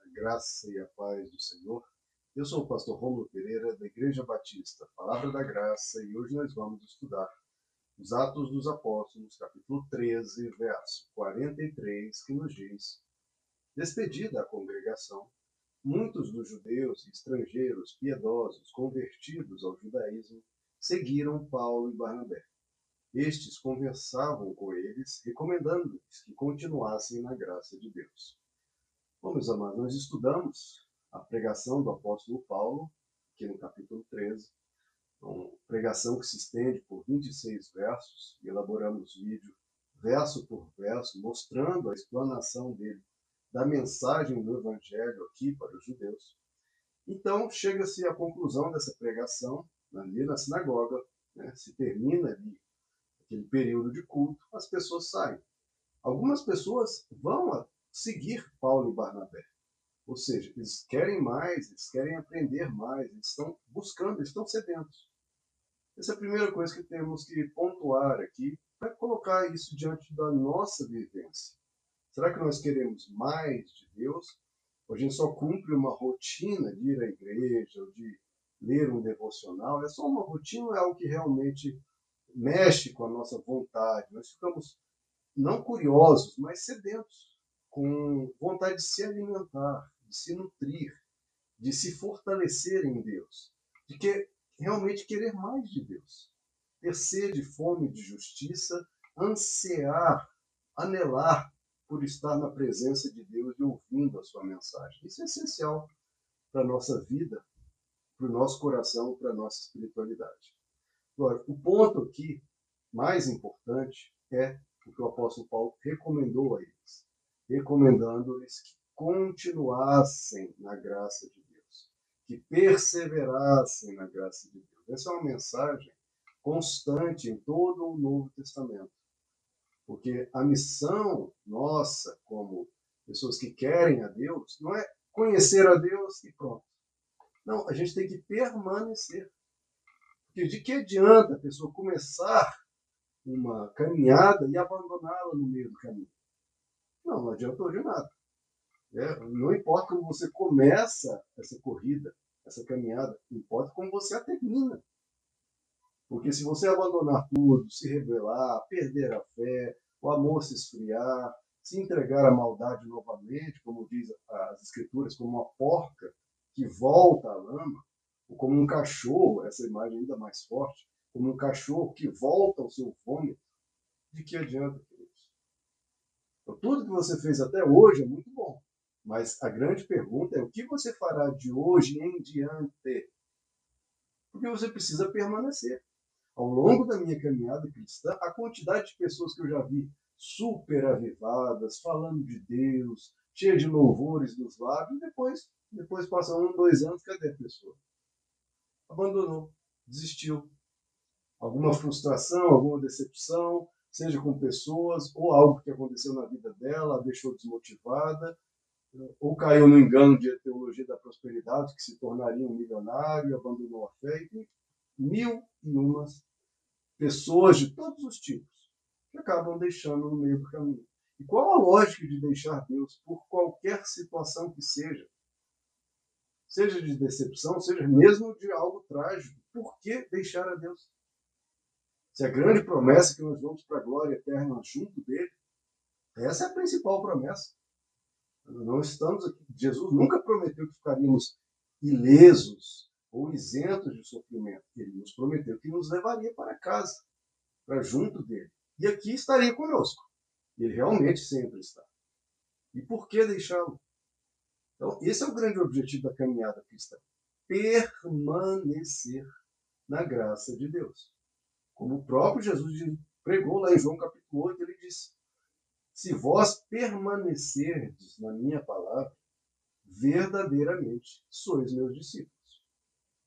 a graça e a paz do Senhor. Eu sou o pastor Romulo Pereira, da Igreja Batista, Palavra da Graça, e hoje nós vamos estudar os Atos dos Apóstolos, capítulo 13, verso 43, que nos diz: Despedida a congregação, muitos dos judeus e estrangeiros piedosos convertidos ao judaísmo seguiram Paulo e Barnabé. Estes conversavam com eles, recomendando-lhes que continuassem na graça de Deus. Bom, meus amados, nós estudamos a pregação do apóstolo Paulo, aqui no capítulo 13, uma pregação que se estende por 26 versos, e elaboramos vídeo verso por verso, mostrando a explanação dele da mensagem do Evangelho aqui para os judeus. Então, chega-se à conclusão dessa pregação ali na sinagoga, né? se termina ali aquele período de culto, as pessoas saem. Algumas pessoas vão seguir Paulo e Barnabé. Ou seja, eles querem mais, eles querem aprender mais, eles estão buscando, eles estão sedentos. Essa é a primeira coisa que temos que pontuar aqui para colocar isso diante da nossa vivência. Será que nós queremos mais de Deus? Ou a gente só cumpre uma rotina de ir à igreja, ou de ler um devocional? É só uma rotina ou é algo que realmente mexe com a nossa vontade. Nós ficamos não curiosos, mas sedentos, com vontade de se alimentar, de se nutrir, de se fortalecer em Deus, de que realmente querer mais de Deus, ter sede, fome de justiça, ansiar, anelar por estar na presença de Deus e ouvindo a sua mensagem. Isso é essencial para a nossa vida, para o nosso coração, para a nossa espiritualidade. Agora, o ponto aqui mais importante é o que o apóstolo Paulo recomendou a eles, recomendando-lhes que continuassem na graça de Deus, que perseverassem na graça de Deus. Essa é uma mensagem constante em todo o Novo Testamento. Porque a missão nossa, como pessoas que querem a Deus, não é conhecer a Deus e pronto. Não, a gente tem que permanecer. Porque de que adianta a pessoa começar uma caminhada e abandoná-la no meio do caminho? Não, não adiantou de nada. É, não importa como você começa essa corrida, essa caminhada, importa como você a termina. Porque se você abandonar tudo, se rebelar, perder a fé, o amor se esfriar, se entregar à maldade novamente, como diz as escrituras, como uma porca que volta à lama, como um cachorro, essa imagem ainda mais forte, como um cachorro que volta ao seu vômito, de que adianta, tudo que você fez até hoje é muito bom, mas a grande pergunta é o que você fará de hoje em diante? Porque você precisa permanecer. Ao longo da minha caminhada cristã, a quantidade de pessoas que eu já vi super avivadas, falando de Deus, cheia de louvores nos lábios, depois, depois passa um, dois anos, cadê a pessoa? abandonou, desistiu. Alguma frustração, alguma decepção, seja com pessoas, ou algo que aconteceu na vida dela, a deixou desmotivada, ou caiu no engano de teologia da prosperidade, que se tornaria um milionário, abandonou a fé, e mil e umas pessoas de todos os tipos que acabam deixando no meio do caminho. E qual a lógica de deixar Deus por qualquer situação que seja? seja de decepção, seja mesmo de algo trágico. Por que deixar a Deus? Se a grande promessa é que nós vamos para a glória eterna junto dele, essa é a principal promessa. Não estamos aqui. Jesus nunca prometeu que ficaríamos ilesos ou isentos de sofrimento. Ele nos prometeu que nos levaria para casa, para junto dele. E aqui estaria conosco. Ele realmente sempre está. E por que deixá-lo? Então, esse é o grande objetivo da caminhada cristã: permanecer na graça de Deus. Como o próprio Jesus pregou lá em João capítulo 8, ele disse: Se vós permanecerdes na minha palavra, verdadeiramente sois meus discípulos.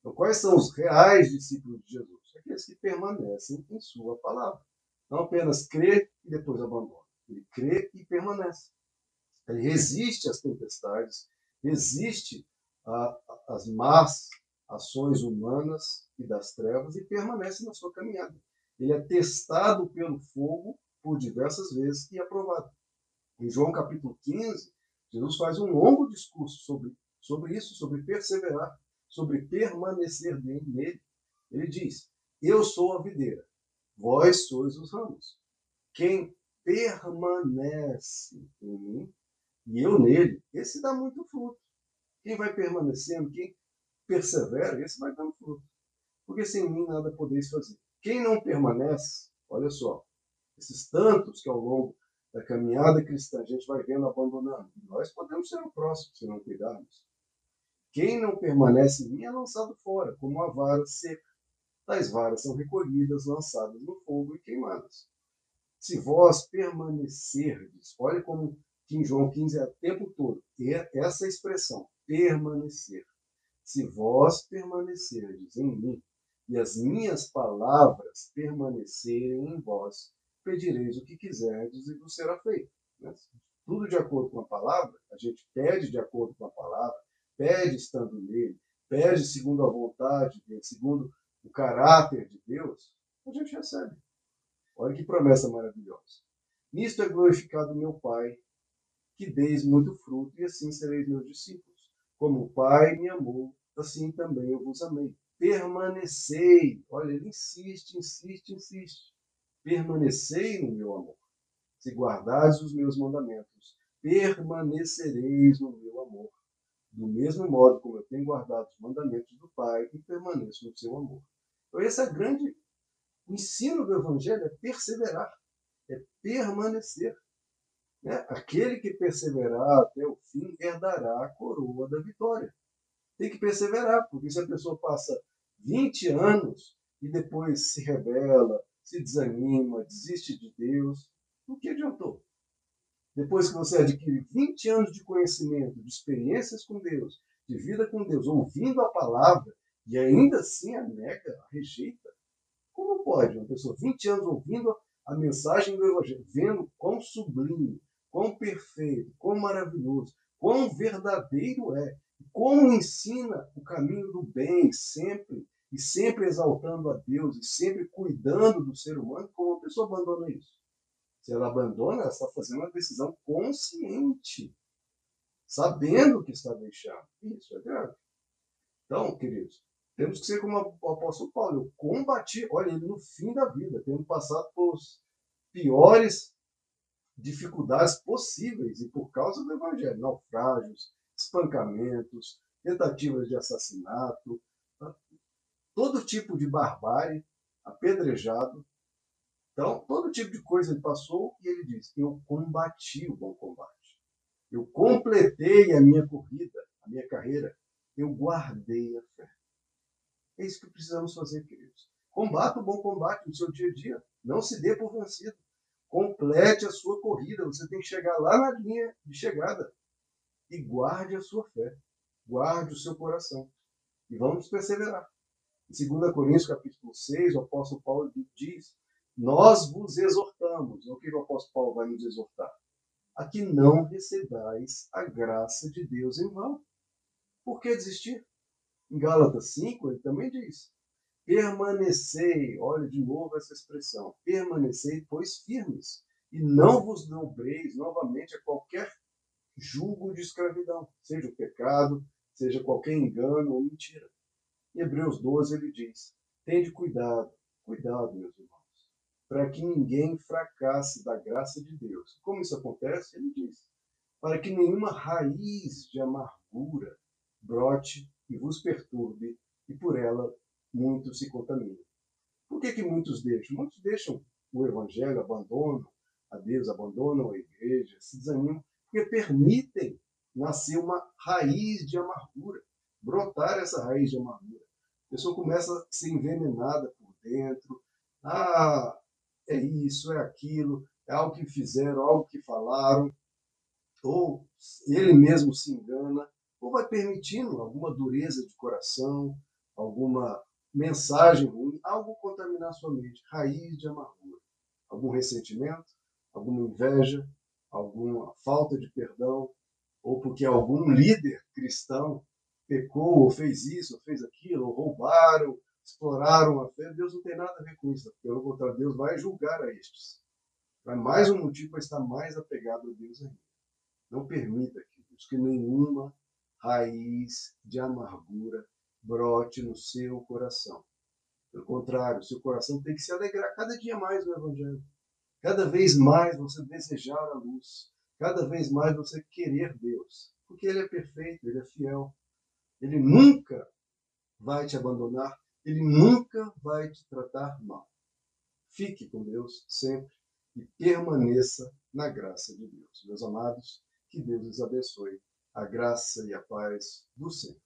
Então, quais são os reais discípulos de Jesus? Aqueles que permanecem em Sua palavra. Não apenas crê e depois abandona. Ele crê e permanece. Ele resiste às tempestades, resiste às más ações humanas e das trevas e permanece na sua caminhada. Ele é testado pelo fogo por diversas vezes e aprovado. Em João capítulo 15, Jesus faz um longo discurso sobre, sobre isso, sobre perseverar, sobre permanecer nele. Ele diz: Eu sou a videira, vós sois os ramos. Quem permanece em mim e eu nele, esse dá muito fruto. Quem vai permanecendo, quem persevera, esse vai dando fruto. Porque sem mim nada podeis fazer. Quem não permanece, olha só, esses tantos que ao longo da caminhada cristã a gente vai vendo abandonando, nós podemos ser o próximo se não cuidarmos. Quem não permanece em mim é lançado fora, como uma vara seca. Tais varas são recolhidas, lançadas no fogo e queimadas. Se vós permanecerdes, olha como em João 15 é o tempo todo, é essa expressão, permanecer. Se vós permanecerdes em mim e as minhas palavras permanecerem em vós, pedireis o que quiserdes e vos será feito. Né? Tudo de acordo com a palavra, a gente pede de acordo com a palavra, pede estando nele, pede segundo a vontade segundo o caráter de Deus, a gente recebe. Olha que promessa maravilhosa. Nisto é glorificado meu Pai, que deis muito fruto, e assim sereis meus discípulos. Como o Pai me amou, assim também eu vos amei. Permanecei. Olha, ele insiste, insiste, insiste. Permanecei no meu amor. Se guardares os meus mandamentos, permanecereis no meu amor. Do mesmo modo como eu tenho guardado os mandamentos do Pai e permaneço no seu amor. Então, esse é grande ensino do Evangelho é perseverar, é permanecer. Né? Aquele que perseverar até o fim herdará a coroa da vitória. Tem que perseverar, porque se a pessoa passa 20 anos e depois se rebela, se desanima, desiste de Deus, o que adiantou? Depois que você adquire 20 anos de conhecimento, de experiências com Deus, de vida com Deus, ouvindo a palavra, e ainda assim a nega, a rejeita, como pode uma pessoa 20 anos ouvindo a mensagem do Evangelho, vendo quão sublime, quão perfeito, quão maravilhoso, quão verdadeiro é, como ensina o caminho do bem sempre, e sempre exaltando a Deus, e sempre cuidando do ser humano, como uma pessoa abandona isso? Se ela abandona, ela está fazendo uma decisão consciente, sabendo que está deixando. Isso é grave. Então, queridos, temos que ser como o apóstolo Paulo. Eu combati, olha, ele no fim da vida, tendo passado por piores dificuldades possíveis e por causa do evangelho, naufrágios, espancamentos, tentativas de assassinato, todo tipo de barbárie, apedrejado. Então, todo tipo de coisa ele passou e ele diz: Eu combati o bom combate. Eu completei a minha corrida, a minha carreira. Eu guardei a fé. É isso que precisamos fazer, queridos. Combata o bom combate no seu dia a dia. Não se dê por vencido. Complete a sua corrida. Você tem que chegar lá na linha de chegada. E guarde a sua fé. Guarde o seu coração. E vamos perseverar. Em 2 Coríntios, capítulo 6, o apóstolo Paulo diz: Nós vos exortamos. O que o apóstolo Paulo vai nos exortar? A que não recebais a graça de Deus em vão. Por que desistir? Em Gálatas 5, ele também diz: permanecei, olha de novo essa expressão, permanecei, pois firmes, e não vos dobreis novamente a qualquer julgo de escravidão, seja o pecado, seja qualquer engano ou mentira. Em Hebreus 12 ele diz: Tende cuidado, cuidado, meus irmãos, para que ninguém fracasse da graça de Deus. Como isso acontece? Ele diz: Para que nenhuma raiz de amargura brote e vos perturbe, e por ela muitos se contaminam. Por que, que muitos deixam? Muitos deixam o evangelho, abandonam a Deus, abandonam a igreja, se desanimam, porque permitem nascer uma raiz de amargura, brotar essa raiz de amargura. A pessoa começa a ser envenenada por dentro. Ah, é isso, é aquilo, é algo que fizeram, algo que falaram. Ou ele mesmo se engana ou vai permitindo alguma dureza de coração, alguma mensagem ruim, algo contaminar sua mente, raiz de amargura, algum ressentimento, alguma inveja, alguma falta de perdão, ou porque algum líder cristão pecou, ou fez isso, ou fez aquilo, ou roubaram, exploraram a fé. Deus não tem nada a ver com isso. Pelo contrário, Deus vai julgar a estes. É mais um motivo para estar mais apegado a Deus ainda. Não permita, queridos, que nenhuma raiz de amargura brote no seu coração. Pelo contrário, seu coração tem que se alegrar cada dia mais no Evangelho. Cada vez mais você desejar a luz. Cada vez mais você querer Deus. Porque Ele é perfeito, Ele é fiel. Ele nunca vai te abandonar. Ele nunca vai te tratar mal. Fique com Deus sempre e permaneça na graça de Deus. Meus amados, que Deus os abençoe. A graça e a paz do Senhor.